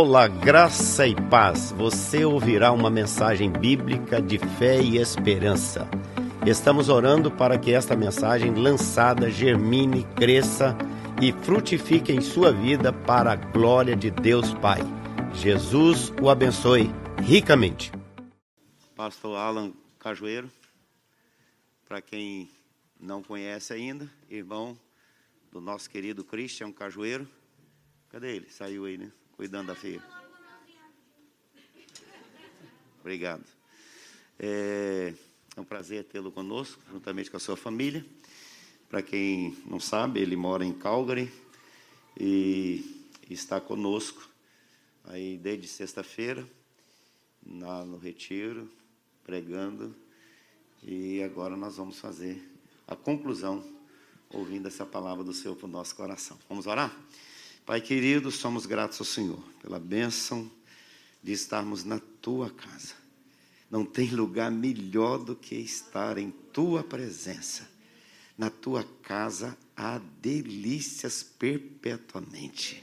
Olá, graça e paz. Você ouvirá uma mensagem bíblica de fé e esperança. Estamos orando para que esta mensagem lançada germine, cresça e frutifique em sua vida para a glória de Deus Pai. Jesus o abençoe ricamente. Pastor Alan Cajueiro, para quem não conhece ainda, irmão do nosso querido Christian Cajueiro. Cadê ele? Saiu aí, né? Cuidando da filha. Obrigado. É, é um prazer tê-lo conosco, juntamente com a sua família. Para quem não sabe, ele mora em Calgary e está conosco aí desde sexta-feira, no retiro, pregando. E agora nós vamos fazer a conclusão, ouvindo essa palavra do Senhor para o nosso coração. Vamos orar? Pai querido, somos gratos ao Senhor pela bênção de estarmos na tua casa. Não tem lugar melhor do que estar em tua presença. Na tua casa há delícias perpetuamente.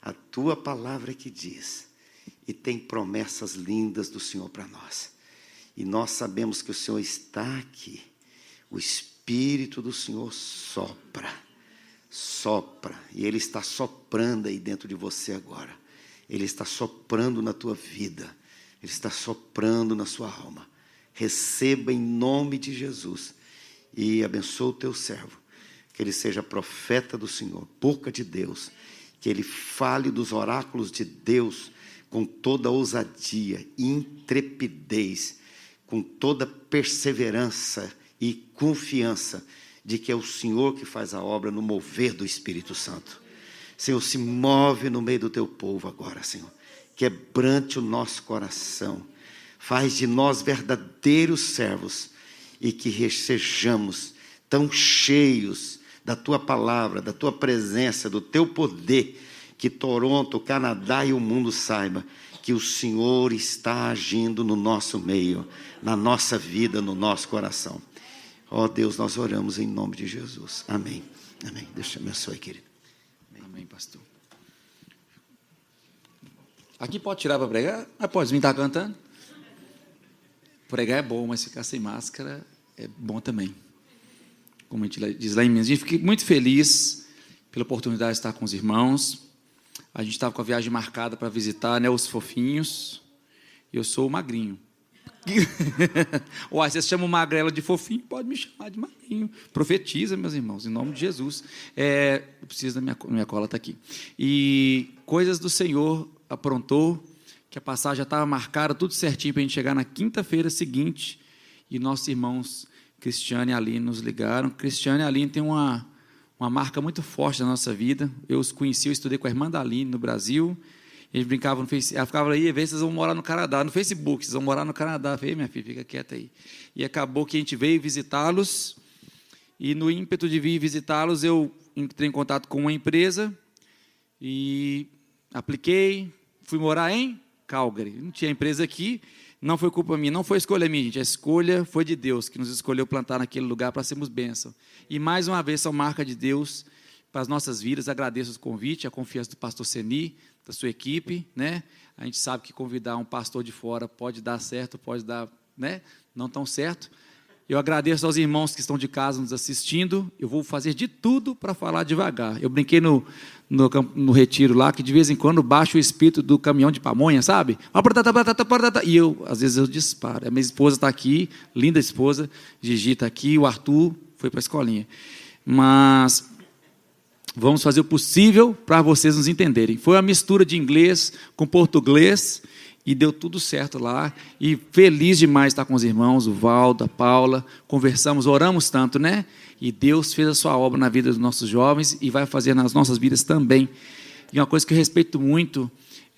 A tua palavra que diz, e tem promessas lindas do Senhor para nós. E nós sabemos que o Senhor está aqui. O Espírito do Senhor sopra sopra, e Ele está soprando aí dentro de você agora. Ele está soprando na tua vida, Ele está soprando na sua alma. Receba em nome de Jesus. E abençoa o teu servo, que ele seja profeta do Senhor, boca de Deus, que ele fale dos oráculos de Deus com toda ousadia, intrepidez, com toda perseverança e confiança de que é o Senhor que faz a obra no mover do Espírito Santo. Senhor, se move no meio do teu povo agora, Senhor. Quebrante o nosso coração. Faz de nós verdadeiros servos e que sejamos tão cheios da tua palavra, da tua presença, do teu poder, que Toronto, Canadá e o mundo saiba que o Senhor está agindo no nosso meio, na nossa vida, no nosso coração. Ó oh, Deus, nós oramos em nome de Jesus. Amém. Amém. Deus te abençoe, querido. Amém, Amém pastor. Aqui pode tirar para pregar, mas pode vir estar cantando. Pregar é bom, mas ficar sem máscara é bom também. Como a gente diz lá em Minas. Fiquei muito feliz pela oportunidade de estar com os irmãos. A gente estava com a viagem marcada para visitar né, os fofinhos. E eu sou o magrinho. Uai, vocês chamam magrela de fofinho, pode me chamar de magrinho. Profetiza, meus irmãos, em nome de Jesus. É, eu preciso da minha, minha cola, está aqui. E coisas do Senhor aprontou, que a passagem já estava marcada, tudo certinho para a gente chegar na quinta-feira seguinte. E nossos irmãos Cristiane e Aline nos ligaram. Cristiane e Aline têm uma, uma marca muito forte na nossa vida. Eu os conheci, eu estudei com a irmã da Aline no Brasil. Eles brincavam no Facebook. Ela ficava aí, vê vocês vão morar no Canadá. No Facebook, vocês vão morar no Canadá. Eu falei, minha filha, fica quieta aí. E acabou que a gente veio visitá-los. E no ímpeto de vir visitá-los, eu entrei em contato com uma empresa e apliquei. Fui morar em Calgary. Não tinha empresa aqui. Não foi culpa minha, não foi escolha minha, gente. A escolha foi de Deus, que nos escolheu plantar naquele lugar para sermos bênção. E mais uma vez, são marca de Deus para as nossas vidas. Agradeço o convite, a confiança do pastor Seni, da sua equipe, né? A gente sabe que convidar um pastor de fora pode dar certo, pode dar, né? Não tão certo. Eu agradeço aos irmãos que estão de casa nos assistindo. Eu vou fazer de tudo para falar devagar. Eu brinquei no, no, no, retiro lá que de vez em quando baixa o espírito do caminhão de pamonha, sabe? E eu, às vezes, eu disparo. A minha esposa está aqui, linda esposa. Gigi está aqui, o Arthur foi para a escolinha. Mas Vamos fazer o possível para vocês nos entenderem. Foi uma mistura de inglês com português e deu tudo certo lá. E feliz demais estar com os irmãos, o Valdo, a Paula. Conversamos, oramos tanto, né? E Deus fez a sua obra na vida dos nossos jovens e vai fazer nas nossas vidas também. E uma coisa que eu respeito muito,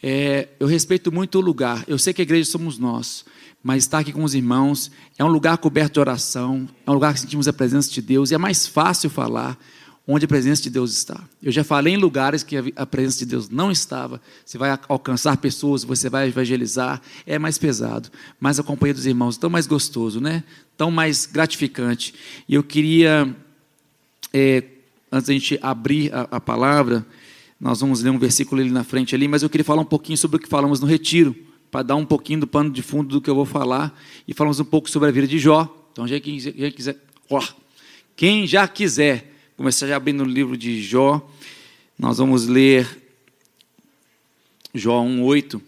é, eu respeito muito o lugar. Eu sei que a igreja somos nós, mas estar aqui com os irmãos é um lugar coberto de oração, é um lugar que sentimos a presença de Deus e é mais fácil falar onde a presença de Deus está. Eu já falei em lugares que a presença de Deus não estava. Você vai alcançar pessoas, você vai evangelizar, é mais pesado. Mas a companhia dos irmãos, tão mais gostoso, né? Tão mais gratificante. E eu queria, é, antes da gente abrir a, a palavra, Nós vamos ler um versículo ali na frente ali, mas eu queria falar um pouquinho sobre o que falamos no retiro, para dar um pouquinho do pano de fundo do que eu vou falar e falamos um pouco sobre a vida de Jó. Então, já quem já quiser, ó, quem já quiser começar já abrindo o livro de Jó, nós vamos ler Jó 1:8.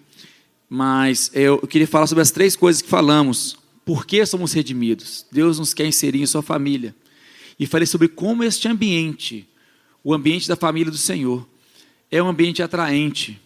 Mas eu queria falar sobre as três coisas que falamos. Por que somos redimidos? Deus nos quer inserir em sua família. E falei sobre como este ambiente, o ambiente da família do Senhor, é um ambiente atraente.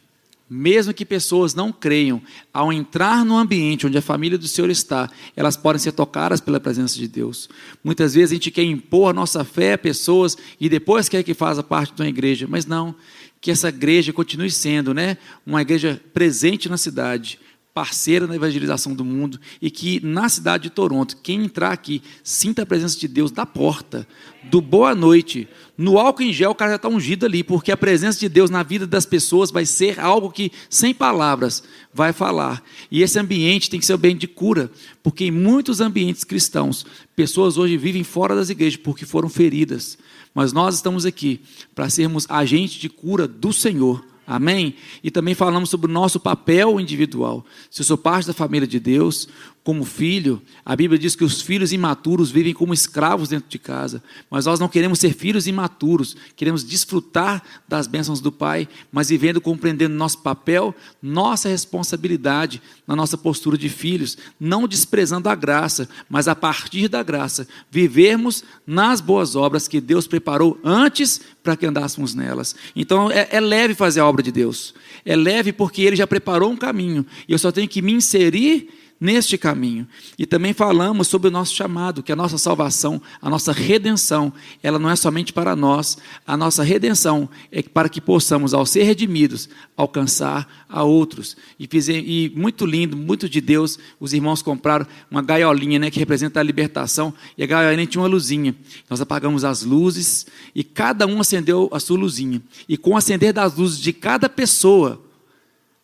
Mesmo que pessoas não creiam, ao entrar no ambiente onde a família do Senhor está, elas podem ser tocadas pela presença de Deus. Muitas vezes a gente quer impor a nossa fé a pessoas e depois quer que faça parte de uma igreja, mas não, que essa igreja continue sendo né, uma igreja presente na cidade, parceira na evangelização do mundo e que na cidade de Toronto, quem entrar aqui, sinta a presença de Deus da porta, do boa noite, no álcool em gel o cara já está ungido ali, porque a presença de Deus na vida das pessoas vai ser algo que, sem palavras, vai falar. E esse ambiente tem que ser o ambiente de cura, porque em muitos ambientes cristãos, pessoas hoje vivem fora das igrejas porque foram feridas. Mas nós estamos aqui para sermos agentes de cura do Senhor Amém? E também falamos sobre o nosso papel individual. Se eu sou parte da família de Deus, como filho, a Bíblia diz que os filhos imaturos vivem como escravos dentro de casa, mas nós não queremos ser filhos imaturos, queremos desfrutar das bênçãos do Pai, mas vivendo, compreendendo nosso papel, nossa responsabilidade na nossa postura de filhos, não desprezando a graça, mas a partir da graça, vivermos nas boas obras que Deus preparou antes para que andássemos nelas. Então é, é leve fazer a obra de Deus, é leve porque Ele já preparou um caminho, e eu só tenho que me inserir neste caminho. E também falamos sobre o nosso chamado, que a nossa salvação, a nossa redenção, ela não é somente para nós, a nossa redenção é para que possamos, ao ser redimidos, alcançar a outros. E, e muito lindo, muito de Deus, os irmãos compraram uma gaiolinha né, que representa a libertação, e a gaiolinha tinha uma luzinha. Nós apagamos as luzes e cada um acendeu a sua luzinha. E com o acender das luzes de cada pessoa,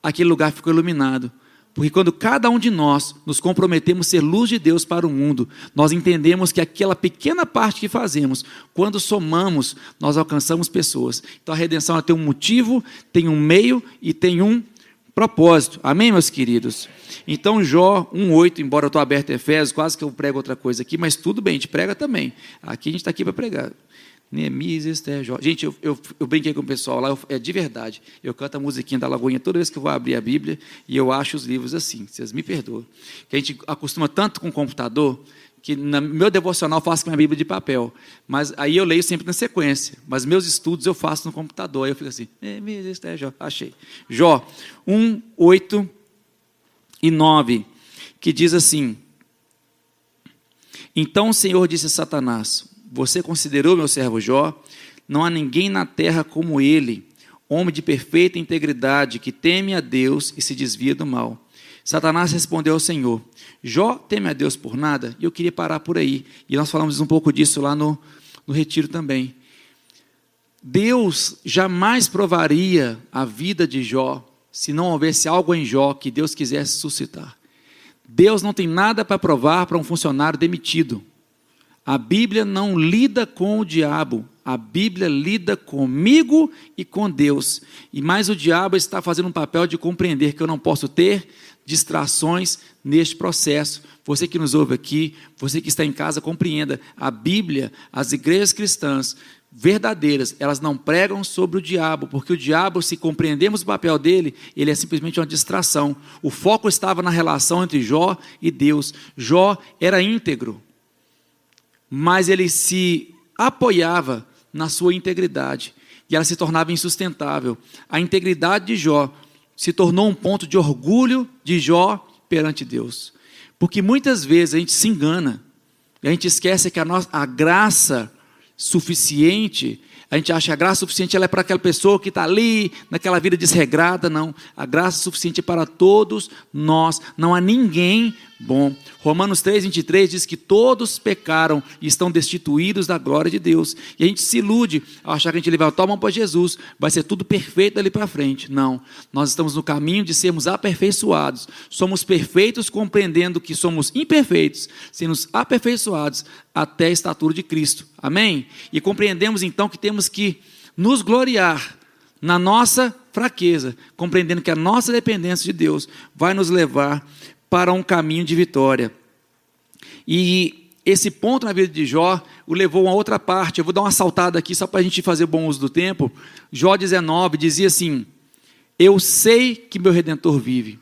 aquele lugar ficou iluminado porque quando cada um de nós nos comprometemos a ser luz de Deus para o mundo, nós entendemos que aquela pequena parte que fazemos, quando somamos, nós alcançamos pessoas. Então a redenção tem um motivo, tem um meio e tem um propósito. Amém, meus queridos? Então, Jó 1,8, embora eu estou aberto a Efésios, quase que eu prego outra coisa aqui, mas tudo bem, a gente prega também. Aqui a gente está aqui para pregar. Neemias, Esther, Jó. Gente, eu, eu, eu, brinquei com o pessoal lá, eu, é de verdade. Eu canto a musiquinha da Lagoinha toda vez que eu vou abrir a Bíblia e eu acho os livros assim. Vocês me perdoam. Que a gente acostuma tanto com o computador que no meu devocional eu faço com a Bíblia de papel. Mas aí eu leio sempre na sequência. Mas meus estudos eu faço no computador. Aí eu fico assim, Neemias, Esther, Jó. Achei. Jó 1, 8 e 9, que diz assim: Então o Senhor disse a Satanás: você considerou meu servo Jó? Não há ninguém na terra como ele, homem de perfeita integridade, que teme a Deus e se desvia do mal. Satanás respondeu ao Senhor: Jó teme a Deus por nada? E eu queria parar por aí. E nós falamos um pouco disso lá no, no retiro também. Deus jamais provaria a vida de Jó se não houvesse algo em Jó que Deus quisesse suscitar. Deus não tem nada para provar para um funcionário demitido. A Bíblia não lida com o diabo, a Bíblia lida comigo e com Deus. E mais o diabo está fazendo um papel de compreender que eu não posso ter distrações neste processo. Você que nos ouve aqui, você que está em casa, compreenda. A Bíblia, as igrejas cristãs verdadeiras, elas não pregam sobre o diabo, porque o diabo, se compreendemos o papel dele, ele é simplesmente uma distração. O foco estava na relação entre Jó e Deus. Jó era íntegro mas ele se apoiava na sua integridade e ela se tornava insustentável. A integridade de Jó se tornou um ponto de orgulho de Jó perante Deus. Porque muitas vezes a gente se engana, e a gente esquece que a, nossa, a graça suficiente a gente acha que a graça suficiente ela é para aquela pessoa que está ali, naquela vida desregrada. Não. A graça suficiente é para todos nós. Não há ninguém bom. Romanos 3, 23 diz que todos pecaram e estão destituídos da glória de Deus. E a gente se ilude ao achar que a gente levar a mão para Jesus, vai ser tudo perfeito dali para frente. Não. Nós estamos no caminho de sermos aperfeiçoados. Somos perfeitos compreendendo que somos imperfeitos, sendo aperfeiçoados até a estatura de Cristo. Amém? E compreendemos então que temos que nos gloriar na nossa fraqueza, compreendendo que a nossa dependência de Deus vai nos levar para um caminho de vitória. E esse ponto na vida de Jó o levou a outra parte. Eu vou dar uma saltada aqui só para a gente fazer bom uso do tempo. Jó 19 dizia assim: Eu sei que meu redentor vive.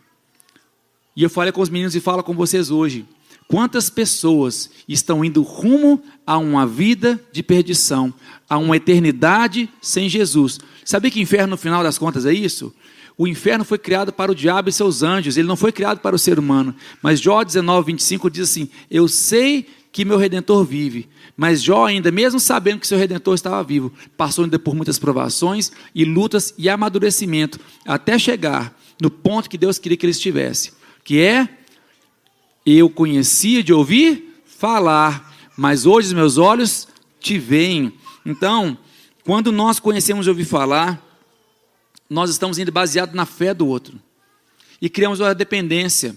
E eu falei com os meninos e falo com vocês hoje. Quantas pessoas estão indo rumo a uma vida de perdição, a uma eternidade sem Jesus? Sabia que inferno, no final das contas, é isso? O inferno foi criado para o diabo e seus anjos, ele não foi criado para o ser humano. Mas Jó 19, 25 diz assim: Eu sei que meu redentor vive. Mas Jó, ainda, mesmo sabendo que seu redentor estava vivo, passou ainda por muitas provações e lutas e amadurecimento, até chegar no ponto que Deus queria que ele estivesse, que é eu conhecia de ouvir falar, mas hoje os meus olhos te veem. Então, quando nós conhecemos de ouvir falar, nós estamos indo baseado na fé do outro. E criamos uma dependência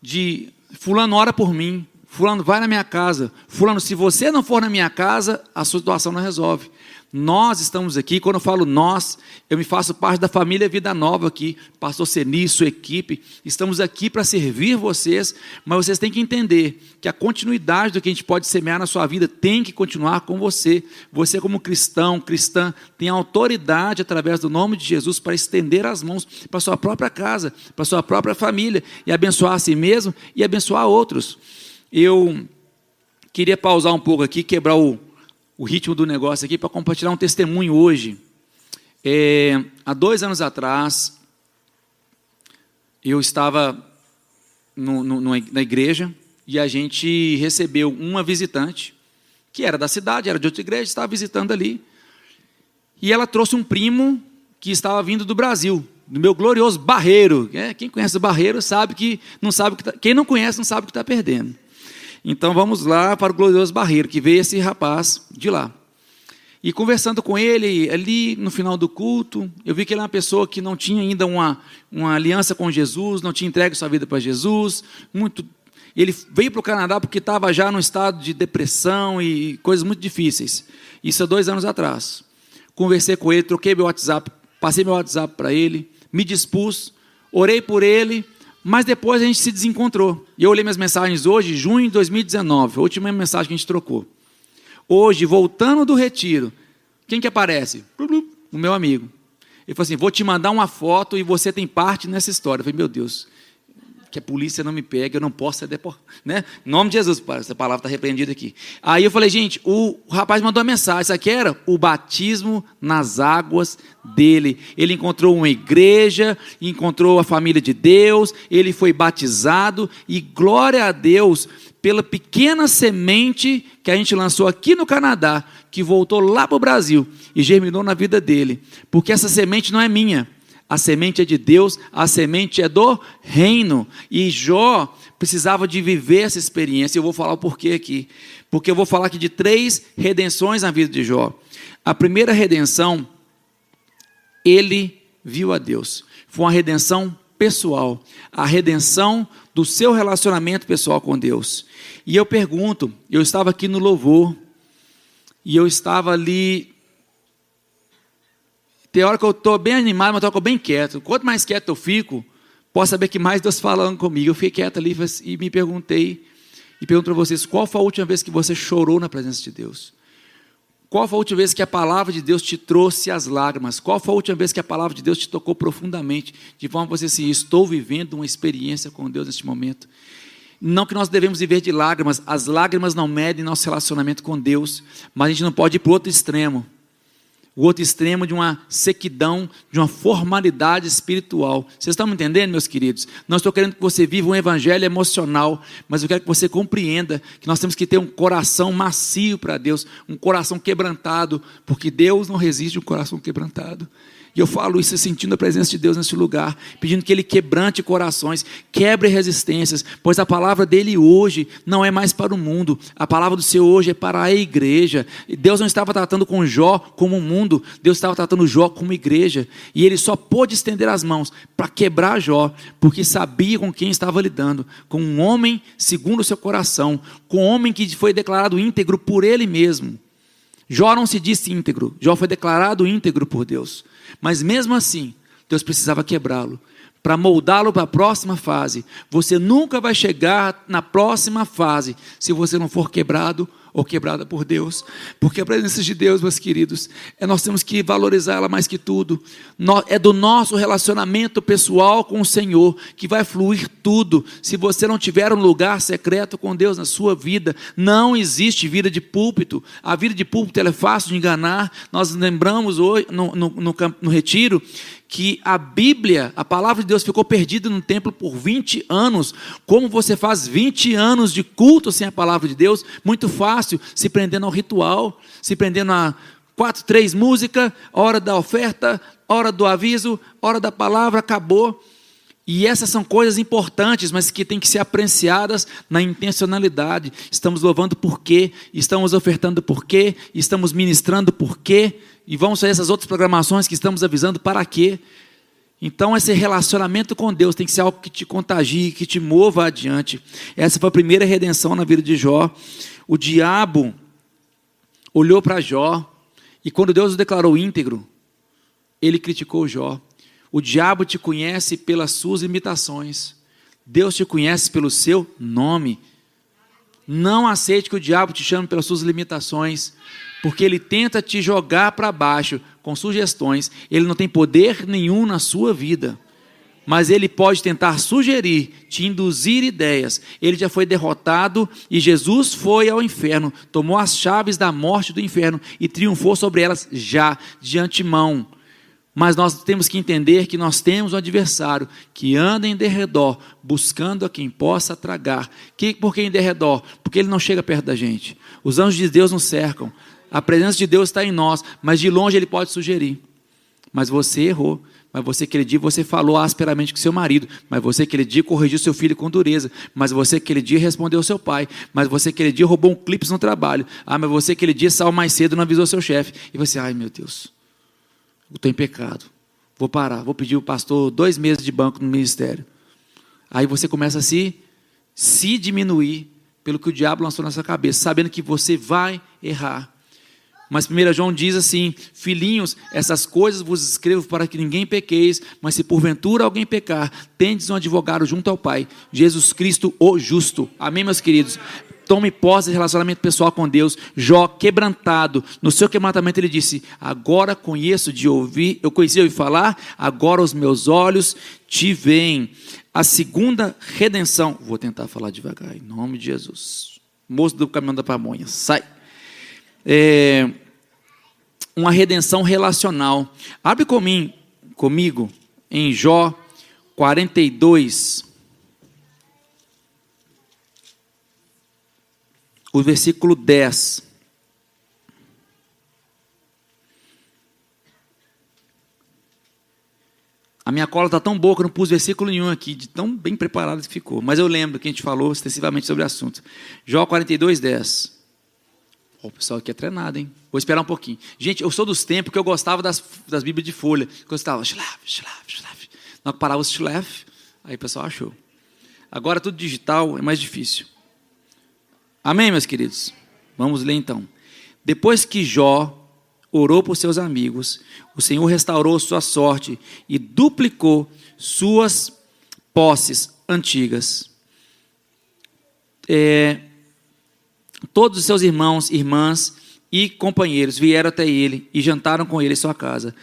de fulano ora por mim, fulano vai na minha casa, fulano se você não for na minha casa, a sua situação não resolve. Nós estamos aqui, quando eu falo nós, eu me faço parte da família Vida Nova aqui, pastor Seni, sua equipe, estamos aqui para servir vocês, mas vocês têm que entender que a continuidade do que a gente pode semear na sua vida tem que continuar com você. Você, como cristão, cristã, tem autoridade através do nome de Jesus para estender as mãos para sua própria casa, para sua própria família, e abençoar a si mesmo e abençoar outros. Eu queria pausar um pouco aqui, quebrar o o ritmo do negócio aqui para compartilhar um testemunho hoje. É, há dois anos atrás, eu estava no, no, na igreja e a gente recebeu uma visitante que era da cidade, era de outra igreja, estava visitando ali. E ela trouxe um primo que estava vindo do Brasil, do meu glorioso Barreiro. É, quem conhece o Barreiro sabe que não sabe que tá, quem não conhece não sabe o que está perdendo. Então vamos lá para o glorioso Barreiro, que veio esse rapaz de lá. E conversando com ele, ali no final do culto, eu vi que ele é uma pessoa que não tinha ainda uma, uma aliança com Jesus, não tinha entregue sua vida para Jesus. Muito, ele veio para o Canadá porque estava já num estado de depressão e coisas muito difíceis. Isso há dois anos atrás. Conversei com ele, troquei meu WhatsApp, passei meu WhatsApp para ele, me dispus, orei por ele mas depois a gente se desencontrou. E eu olhei minhas mensagens hoje, junho de 2019, a última mensagem que a gente trocou. Hoje, voltando do retiro, quem que aparece? O meu amigo. Ele falou assim: vou te mandar uma foto e você tem parte nessa história. Eu falei, meu Deus, que a polícia não me pegue, eu não posso ser deportado. Né? Em nome de Jesus, essa palavra está repreendida aqui. Aí eu falei, gente, o rapaz mandou uma mensagem, isso aqui era o batismo nas águas dele. Ele encontrou uma igreja, encontrou a família de Deus, ele foi batizado, e glória a Deus pela pequena semente que a gente lançou aqui no Canadá, que voltou lá para o Brasil e germinou na vida dele. Porque essa semente não é minha a semente é de Deus, a semente é do reino. E Jó precisava de viver essa experiência. Eu vou falar o porquê aqui. Porque eu vou falar aqui de três redenções na vida de Jó. A primeira redenção, ele viu a Deus. Foi uma redenção pessoal, a redenção do seu relacionamento pessoal com Deus. E eu pergunto, eu estava aqui no louvor, e eu estava ali tem hora que eu estou bem animado, mas estou bem quieto. Quanto mais quieto eu fico, posso saber que mais Deus falando comigo. Eu fiquei quieto ali e me perguntei, e pergunto para vocês, qual foi a última vez que você chorou na presença de Deus? Qual foi a última vez que a palavra de Deus te trouxe as lágrimas? Qual foi a última vez que a palavra de Deus te tocou profundamente? De forma que você assim, estou vivendo uma experiência com Deus neste momento. Não que nós devemos viver de lágrimas, as lágrimas não medem nosso relacionamento com Deus, mas a gente não pode ir para o outro extremo o outro extremo de uma sequidão, de uma formalidade espiritual. Vocês estão me entendendo, meus queridos? Não estou querendo que você viva um evangelho emocional, mas eu quero que você compreenda que nós temos que ter um coração macio para Deus, um coração quebrantado, porque Deus não resiste um coração quebrantado. E eu falo isso sentindo a presença de Deus nesse lugar, pedindo que Ele quebrante corações, quebre resistências, pois a palavra dele hoje não é mais para o mundo, a palavra do Senhor hoje é para a igreja. Deus não estava tratando com Jó como o mundo, Deus estava tratando Jó como igreja. E ele só pôde estender as mãos para quebrar Jó, porque sabia com quem estava lidando, com um homem segundo o seu coração, com um homem que foi declarado íntegro por ele mesmo. Jó não se disse íntegro, Jó foi declarado íntegro por Deus. Mas mesmo assim, Deus precisava quebrá-lo para moldá-lo para a próxima fase. Você nunca vai chegar na próxima fase se você não for quebrado ou quebrada por Deus, porque a presença de Deus, meus queridos, é, nós temos que valorizar ela mais que tudo. É do nosso relacionamento pessoal com o Senhor que vai fluir tudo. Se você não tiver um lugar secreto com Deus na sua vida, não existe vida de púlpito. A vida de púlpito é fácil de enganar. Nós lembramos hoje no, no, no, no retiro que a Bíblia, a palavra de Deus, ficou perdida no templo por 20 anos. Como você faz 20 anos de culto sem a palavra de Deus? Muito fácil, se prendendo ao ritual, se prendendo a quatro, três músicas, hora da oferta, hora do aviso, hora da palavra, acabou. E essas são coisas importantes, mas que têm que ser apreciadas na intencionalidade. Estamos louvando por quê? Estamos ofertando por quê? Estamos ministrando por quê? E vamos fazer essas outras programações que estamos avisando para quê? Então, esse relacionamento com Deus tem que ser algo que te contagie, que te mova adiante. Essa foi a primeira redenção na vida de Jó. O diabo olhou para Jó, e quando Deus o declarou íntegro, ele criticou Jó. O diabo te conhece pelas suas imitações, Deus te conhece pelo seu nome. Não aceite que o diabo te chame pelas suas limitações porque ele tenta te jogar para baixo com sugestões, ele não tem poder nenhum na sua vida. Mas ele pode tentar sugerir, te induzir ideias. Ele já foi derrotado e Jesus foi ao inferno, tomou as chaves da morte do inferno e triunfou sobre elas já, de antemão. Mas nós temos que entender que nós temos um adversário que anda em derredor, buscando a quem possa tragar. Que, por que em derredor? Porque ele não chega perto da gente. Os anjos de Deus nos cercam. A presença de Deus está em nós, mas de longe ele pode sugerir. Mas você errou. Mas você aquele dia você falou asperamente com seu marido. Mas você aquele dia corrigiu seu filho com dureza. Mas você aquele dia respondeu seu pai. Mas você aquele dia roubou um clipe no trabalho. Ah, mas você aquele dia saiu mais cedo e não avisou seu chefe. E você, ai meu Deus, eu estou em pecado. Vou parar, vou pedir o pastor dois meses de banco no ministério. Aí você começa a se, se diminuir pelo que o diabo lançou na sua cabeça, sabendo que você vai errar. Mas 1 João diz assim: Filhinhos, essas coisas vos escrevo para que ninguém pequeis, mas se porventura alguém pecar, tendes um advogado junto ao Pai, Jesus Cristo, o justo. Amém, meus queridos? Tome posse de relacionamento pessoal com Deus. Jó, quebrantado, no seu quebrantamento, ele disse: Agora conheço de ouvir, eu conheci de ouvir falar, agora os meus olhos te veem. A segunda redenção, vou tentar falar devagar, em nome de Jesus. Moço do caminhão da pamonha, sai. É, uma redenção relacional. Abre comigo, comigo em Jó 42, o versículo 10. A minha cola está tão boa que eu não pus versículo nenhum aqui, de tão bem preparado que ficou. Mas eu lembro que a gente falou extensivamente sobre o assunto. Jó 42, 10. O pessoal aqui é treinado, hein? Vou esperar um pouquinho. Gente, eu sou dos tempos que eu gostava das, das Bíblias de folha. Que eu estava, shlaf, shlaf, shlaf. Não parava o shlaf, aí o pessoal achou. Agora tudo digital é mais difícil. Amém, meus queridos? Vamos ler então. Depois que Jó orou por seus amigos, o Senhor restaurou sua sorte e duplicou suas posses antigas. É, Todos os seus irmãos, irmãs e companheiros vieram até ele e jantaram com ele em sua casa.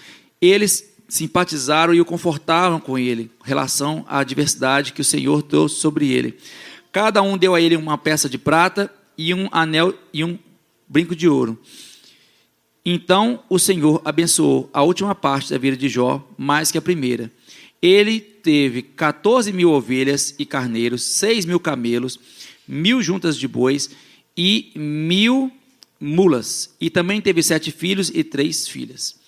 Eles simpatizaram e o confortavam com ele, em relação à adversidade que o Senhor trouxe sobre ele. Cada um deu a ele uma peça de prata e um anel e um brinco de ouro. Então o Senhor abençoou a última parte da vida de Jó mais que a primeira. Ele teve 14 mil ovelhas e carneiros, 6 mil camelos, mil juntas de bois e mil mulas. E também teve sete filhos e três filhas.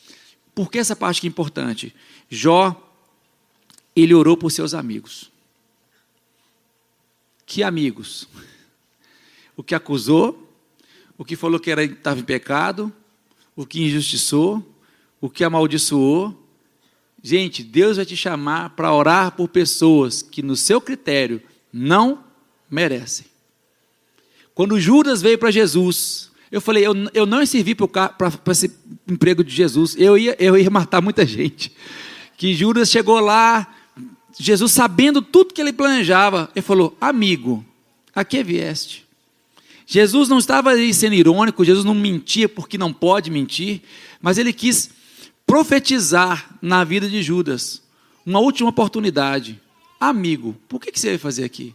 Por que essa parte que é importante? Jó, ele orou por seus amigos. Que amigos? O que acusou, o que falou que era, estava em pecado, o que injustiçou, o que amaldiçoou. Gente, Deus vai te chamar para orar por pessoas que, no seu critério, não merecem. Quando Judas veio para Jesus, Eu falei, eu, eu não servi para esse emprego de Jesus. Eu ia, eu ia matar muita gente. Que Judas chegou lá, Jesus sabendo tudo que ele planejava, ele falou: Amigo, a que vieste? Jesus não estava aí sendo irônico, Jesus não mentia porque não pode mentir, mas ele quis profetizar na vida de Judas uma última oportunidade. Amigo, por que você vai fazer aqui?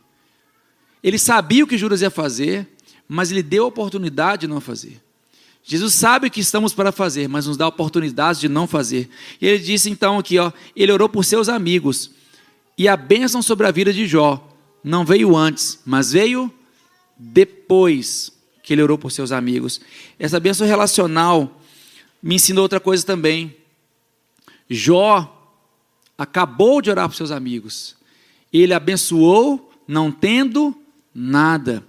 Ele sabia o que Judas ia fazer, mas ele deu a oportunidade de não fazer. Jesus sabe o que estamos para fazer, mas nos dá oportunidade de não fazer. E ele disse então aqui, ó, ele orou por seus amigos. E a bênção sobre a vida de Jó não veio antes, mas veio depois que ele orou por seus amigos. Essa bênção relacional me ensinou outra coisa também. Jó acabou de orar por seus amigos. Ele abençoou não tendo nada.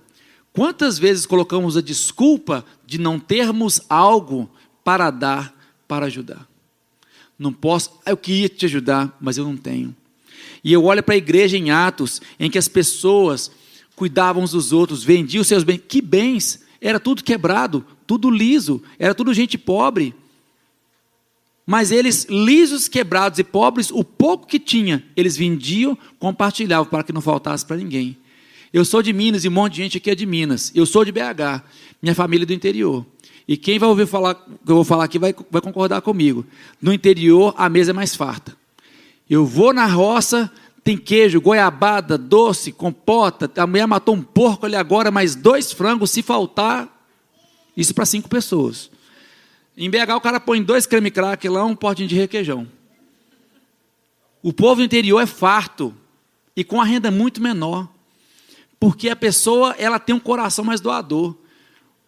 Quantas vezes colocamos a desculpa de não termos algo para dar, para ajudar? Não posso, eu queria te ajudar, mas eu não tenho. E eu olho para a igreja em Atos, em que as pessoas cuidavam uns dos outros, vendiam seus bens. Que bens? Era tudo quebrado, tudo liso, era tudo gente pobre. Mas eles, lisos, quebrados e pobres, o pouco que tinha, eles vendiam, compartilhavam para que não faltasse para ninguém. Eu sou de Minas e um monte de gente aqui é de Minas. Eu sou de BH, minha família é do interior. E quem vai ouvir falar que eu vou falar aqui vai, vai concordar comigo. No interior, a mesa é mais farta. Eu vou na roça, tem queijo, goiabada, doce, compota. A mulher matou um porco ali agora, mais dois frangos, se faltar. Isso para cinco pessoas. Em BH o cara põe dois creme crack lá, um potinho de requeijão. O povo do interior é farto e com a renda muito menor. Porque a pessoa, ela tem um coração mais doador.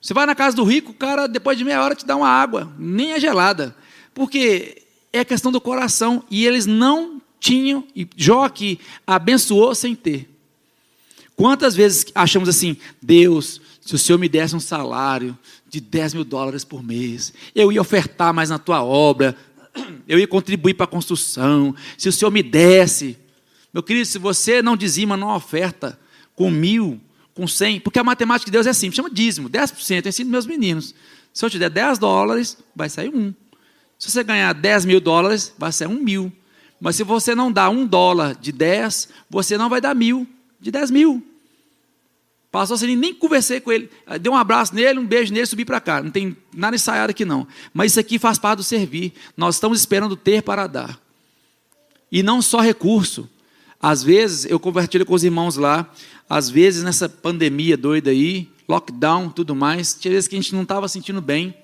Você vai na casa do rico, o cara depois de meia hora te dá uma água, nem é gelada. Porque é questão do coração e eles não tinham, e Jó aqui abençoou sem ter. Quantas vezes achamos assim, Deus, se o Senhor me desse um salário de 10 mil dólares por mês, eu ia ofertar mais na tua obra, eu ia contribuir para a construção, se o Senhor me desse. Meu querido, se você não dizima, não oferta com mil, com cem, porque a matemática de Deus é simples, chama dízimo, 10%, eu ensino meus meninos. Se eu te der 10 dólares, vai sair um. Se você ganhar 10 mil dólares, vai sair um mil. Mas se você não dá um dólar de 10, você não vai dar mil de 10 mil. Passou assim, nem conversei com ele. Dei um abraço nele, um beijo nele, subi para cá. Não tem nada ensaiado aqui não. Mas isso aqui faz parte do servir. Nós estamos esperando ter para dar. E não só recurso. Às vezes, eu compartilho com os irmãos lá, às vezes nessa pandemia doida aí, lockdown, tudo mais, tinha vezes que a gente não estava sentindo bem.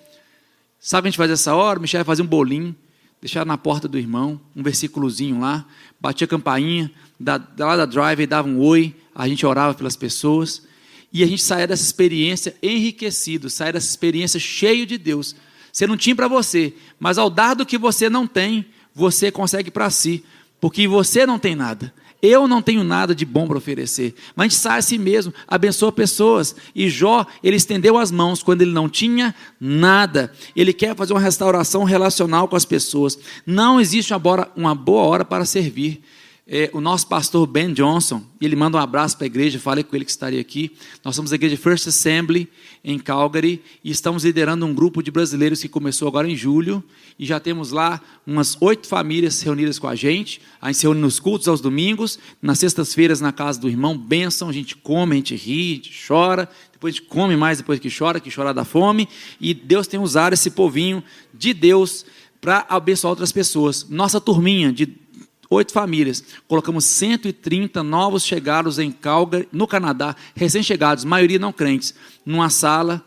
Sabe a gente faz essa hora? Michel vai fazer um bolinho, deixar na porta do irmão, um versículozinho lá, batia a campainha, da, lá da drive, dava um oi, a gente orava pelas pessoas. E a gente saia dessa experiência enriquecido, saia dessa experiência cheio de Deus. Você não tinha para você, mas ao dar do que você não tem, você consegue para si, porque você não tem nada. Eu não tenho nada de bom para oferecer, mas sai a si mesmo, abençoa pessoas. E Jó, ele estendeu as mãos quando ele não tinha nada. Ele quer fazer uma restauração relacional com as pessoas. Não existe uma boa hora para servir é, o nosso pastor Ben Johnson, ele manda um abraço para a igreja, falei com ele que estaria aqui. Nós somos a igreja First Assembly em Calgary e estamos liderando um grupo de brasileiros que começou agora em julho e já temos lá umas oito famílias reunidas com a gente. A gente se reúne nos cultos aos domingos, nas sextas-feiras na casa do irmão, bênção, a gente come, a gente ri, a gente chora, depois a gente come mais depois que chora, que chora da fome e Deus tem usado esse povinho de Deus para abençoar outras pessoas. Nossa turminha de oito famílias. Colocamos 130 novos chegados em Calgary, no Canadá, recém-chegados, maioria não crentes, numa sala.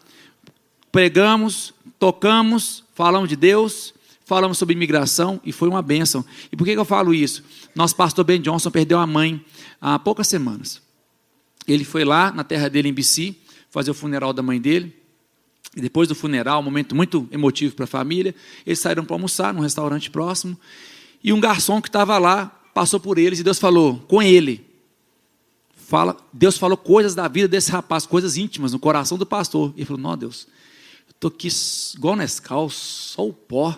Pregamos, tocamos, falamos de Deus, falamos sobre imigração e foi uma bênção. E por que eu falo isso? Nosso pastor Ben Johnson perdeu a mãe há poucas semanas. Ele foi lá na terra dele em BC fazer o funeral da mãe dele. E depois do funeral, um momento muito emotivo para a família, eles saíram para almoçar num restaurante próximo. E um garçom que estava lá passou por eles e Deus falou com ele. Fala, Deus falou coisas da vida desse rapaz, coisas íntimas no coração do pastor. E ele falou: Não, Deus, eu estou aqui igual Nescau, só o pó.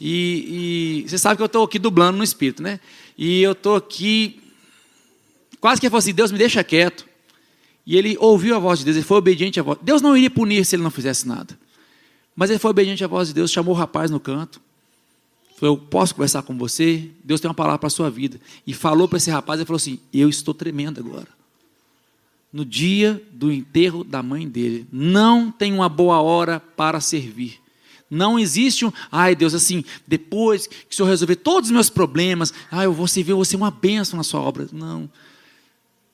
E, e você sabe que eu estou aqui dublando no espírito, né? E eu estou aqui, quase que ele falou assim: Deus me deixa quieto. E ele ouviu a voz de Deus, ele foi obediente à voz. Deus não iria punir se ele não fizesse nada. Mas ele foi obediente à voz de Deus, chamou o rapaz no canto. Falou, eu posso conversar com você? Deus tem uma palavra para a sua vida. E falou para esse rapaz, ele falou assim, eu estou tremendo agora. No dia do enterro da mãe dele, não tem uma boa hora para servir. Não existe um, ai Deus, assim, depois que o Senhor resolver todos os meus problemas, ai eu vou servir, eu vou ser uma bênção na sua obra. Não.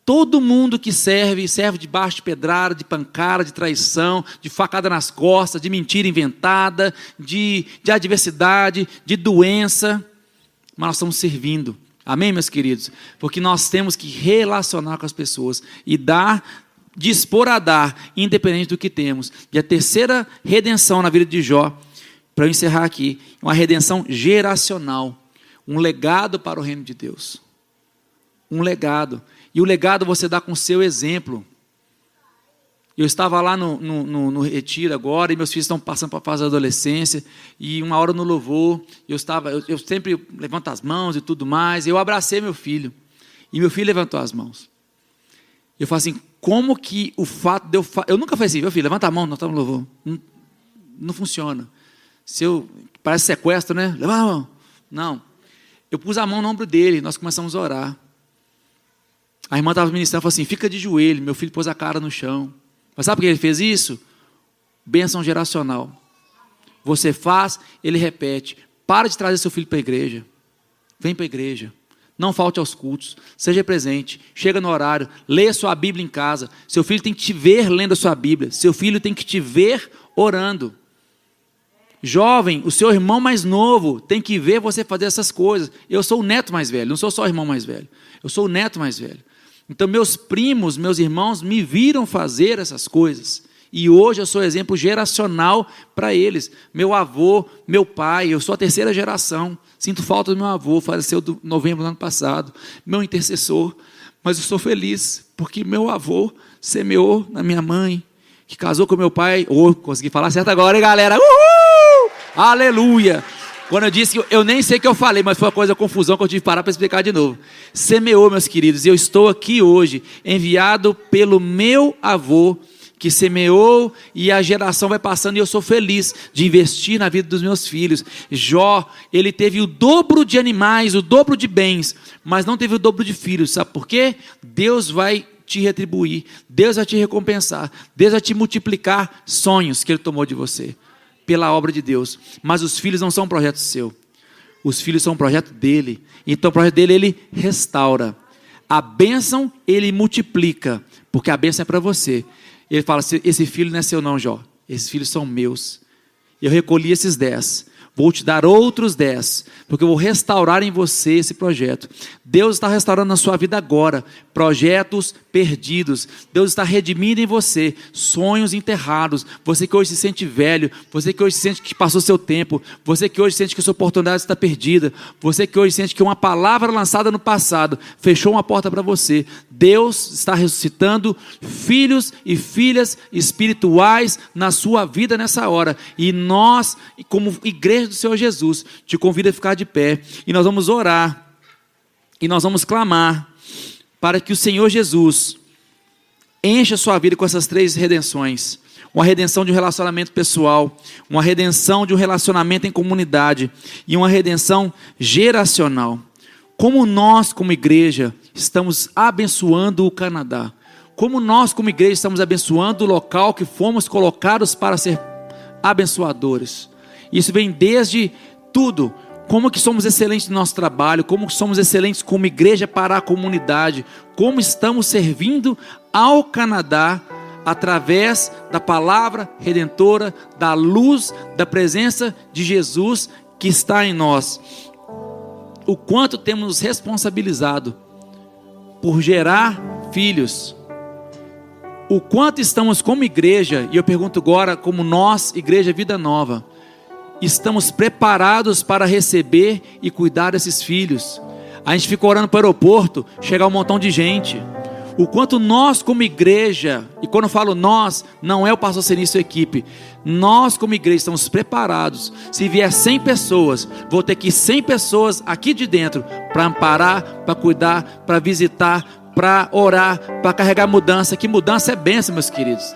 Todo mundo que serve, serve debaixo de pedrada, de pancada, de traição, de facada nas costas, de mentira inventada, de, de adversidade, de doença. Mas nós estamos servindo. Amém, meus queridos? Porque nós temos que relacionar com as pessoas e dar, dispor a dar, independente do que temos. E a terceira redenção na vida de Jó para eu encerrar aqui, uma redenção geracional, um legado para o reino de Deus. Um legado. E o legado você dá com o seu exemplo. Eu estava lá no, no, no, no, retiro agora, e meus filhos estão passando para a fase da adolescência, e uma hora no louvor, eu estava, eu, eu sempre levanto as mãos e tudo mais, eu abracei meu filho, e meu filho levantou as mãos. Eu falo assim, como que o fato de eu. Eu nunca falei assim, meu filho, levanta a mão, nós estamos no louvor. Não, não funciona. Se eu, parece sequestro, né? Levanta a mão. Não. Eu pus a mão no ombro dele, nós começamos a orar. A irmã estava ministrando, falou assim: fica de joelho. Meu filho pôs a cara no chão. Mas sabe por que ele fez isso? Bênção geracional. Você faz, ele repete. Para de trazer seu filho para a igreja. Vem para a igreja. Não falte aos cultos. Seja presente. Chega no horário. Leia sua Bíblia em casa. Seu filho tem que te ver lendo a sua Bíblia. Seu filho tem que te ver orando. Jovem, o seu irmão mais novo tem que ver você fazer essas coisas. Eu sou o neto mais velho, não sou só o irmão mais velho. Eu sou o neto mais velho. Então, meus primos, meus irmãos me viram fazer essas coisas. E hoje eu sou exemplo geracional para eles. Meu avô, meu pai, eu sou a terceira geração. Sinto falta do meu avô, faleceu em novembro do ano passado. Meu intercessor. Mas eu sou feliz, porque meu avô semeou na minha mãe, que casou com meu pai. Oh, consegui falar certo agora, hein, galera? Uhul! Aleluia! Quando eu disse eu nem sei o que eu falei, mas foi uma coisa confusão que eu tive que parar para explicar de novo. Semeou, meus queridos, e eu estou aqui hoje, enviado pelo meu avô, que semeou e a geração vai passando e eu sou feliz de investir na vida dos meus filhos. Jó, ele teve o dobro de animais, o dobro de bens, mas não teve o dobro de filhos. Sabe por quê? Deus vai te retribuir, Deus vai te recompensar, Deus vai te multiplicar sonhos que ele tomou de você pela obra de Deus. Mas os filhos não são um projeto seu. Os filhos são um projeto dele. Então o projeto dele ele restaura. A bênção ele multiplica, porque a bênção é para você. Ele fala: esse filho não é seu, não, Jó. Esses filhos são meus. Eu recolhi esses dez. Vou te dar outros dez, porque eu vou restaurar em você esse projeto. Deus está restaurando na sua vida agora projetos perdidos. Deus está redimindo em você sonhos enterrados. Você que hoje se sente velho, você que hoje sente que passou seu tempo, você que hoje sente que sua oportunidade está perdida, você que hoje sente que uma palavra lançada no passado fechou uma porta para você. Deus está ressuscitando filhos e filhas espirituais na sua vida nessa hora. E nós, como igreja do Senhor Jesus, te convido a ficar de pé e nós vamos orar e nós vamos clamar para que o Senhor Jesus encha a sua vida com essas três redenções: uma redenção de um relacionamento pessoal, uma redenção de um relacionamento em comunidade e uma redenção geracional. Como nós, como igreja, estamos abençoando o Canadá. Como nós, como igreja, estamos abençoando o local que fomos colocados para ser abençoadores. Isso vem desde tudo, como que somos excelentes no nosso trabalho, como somos excelentes como igreja para a comunidade, como estamos servindo ao Canadá através da palavra redentora, da luz, da presença de Jesus que está em nós. O quanto temos nos responsabilizado por gerar filhos. O quanto estamos como igreja, e eu pergunto agora, como nós, Igreja Vida Nova, estamos preparados para receber e cuidar desses filhos. A gente fica orando para o aeroporto, chegar um montão de gente. O quanto nós, como igreja, e quando eu falo nós, não é o pastor Senin e equipe, nós, como igreja, estamos preparados. Se vier 100 pessoas, vou ter que 100 pessoas aqui de dentro para amparar, para cuidar, para visitar, para orar, para carregar mudança. Que mudança é benção, meus queridos.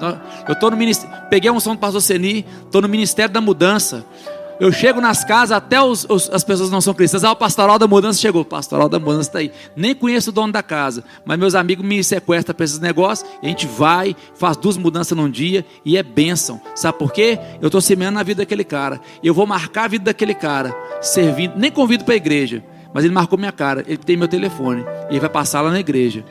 Eu estou no ministério, peguei um som do pastor Seni, estou no ministério da mudança. Eu chego nas casas, até os, os, as pessoas não são cristãs. Ah, o pastoral da mudança chegou. O pastoral da mudança está aí. Nem conheço o dono da casa, mas meus amigos me sequestram para esses negócios. a gente vai, faz duas mudanças num dia e é bênção. Sabe por quê? Eu estou semeando na vida daquele cara. Eu vou marcar a vida daquele cara, servindo. Nem convido para a igreja, mas ele marcou minha cara. Ele tem meu telefone. E ele vai passar lá na igreja.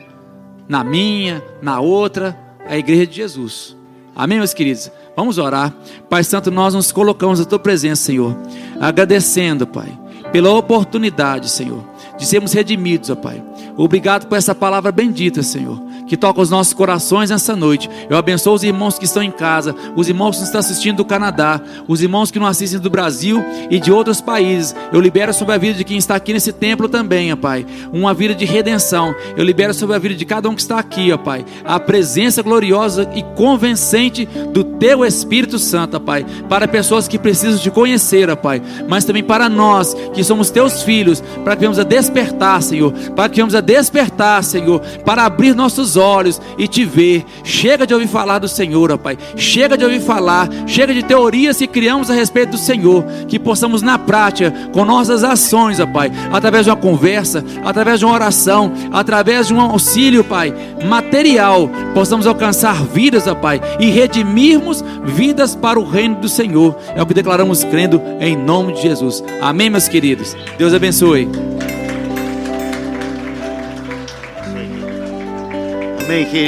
Na minha, na outra, a igreja de Jesus. Amém, meus queridos? Vamos orar. Pai Santo, nós nos colocamos na tua presença, Senhor, agradecendo, Pai, pela oportunidade, Senhor, de sermos redimidos, ó Pai. Obrigado por essa palavra bendita, Senhor que toca os nossos corações nessa noite. Eu abençoo os irmãos que estão em casa, os irmãos que estão assistindo do Canadá, os irmãos que não assistem do Brasil e de outros países. Eu libero sobre a vida de quem está aqui nesse templo também, ó Pai, uma vida de redenção. Eu libero sobre a vida de cada um que está aqui, ó Pai, a presença gloriosa e convencente do Teu Espírito Santo, ó Pai, para pessoas que precisam te conhecer, ó Pai, mas também para nós que somos Teus filhos, para que venhamos a despertar, Senhor, para que venhamos a despertar, Senhor, para abrir nossos olhos e te ver. Chega de ouvir falar do Senhor, ó Pai. Chega de ouvir falar, chega de teorias que criamos a respeito do Senhor, que possamos na prática, com nossas ações, ó Pai, através de uma conversa, através de uma oração, através de um auxílio, Pai, material, possamos alcançar vidas, ó Pai, e redimirmos vidas para o reino do Senhor. É o que declaramos crendo em nome de Jesus. Amém, meus queridos. Deus abençoe. Amém, querido.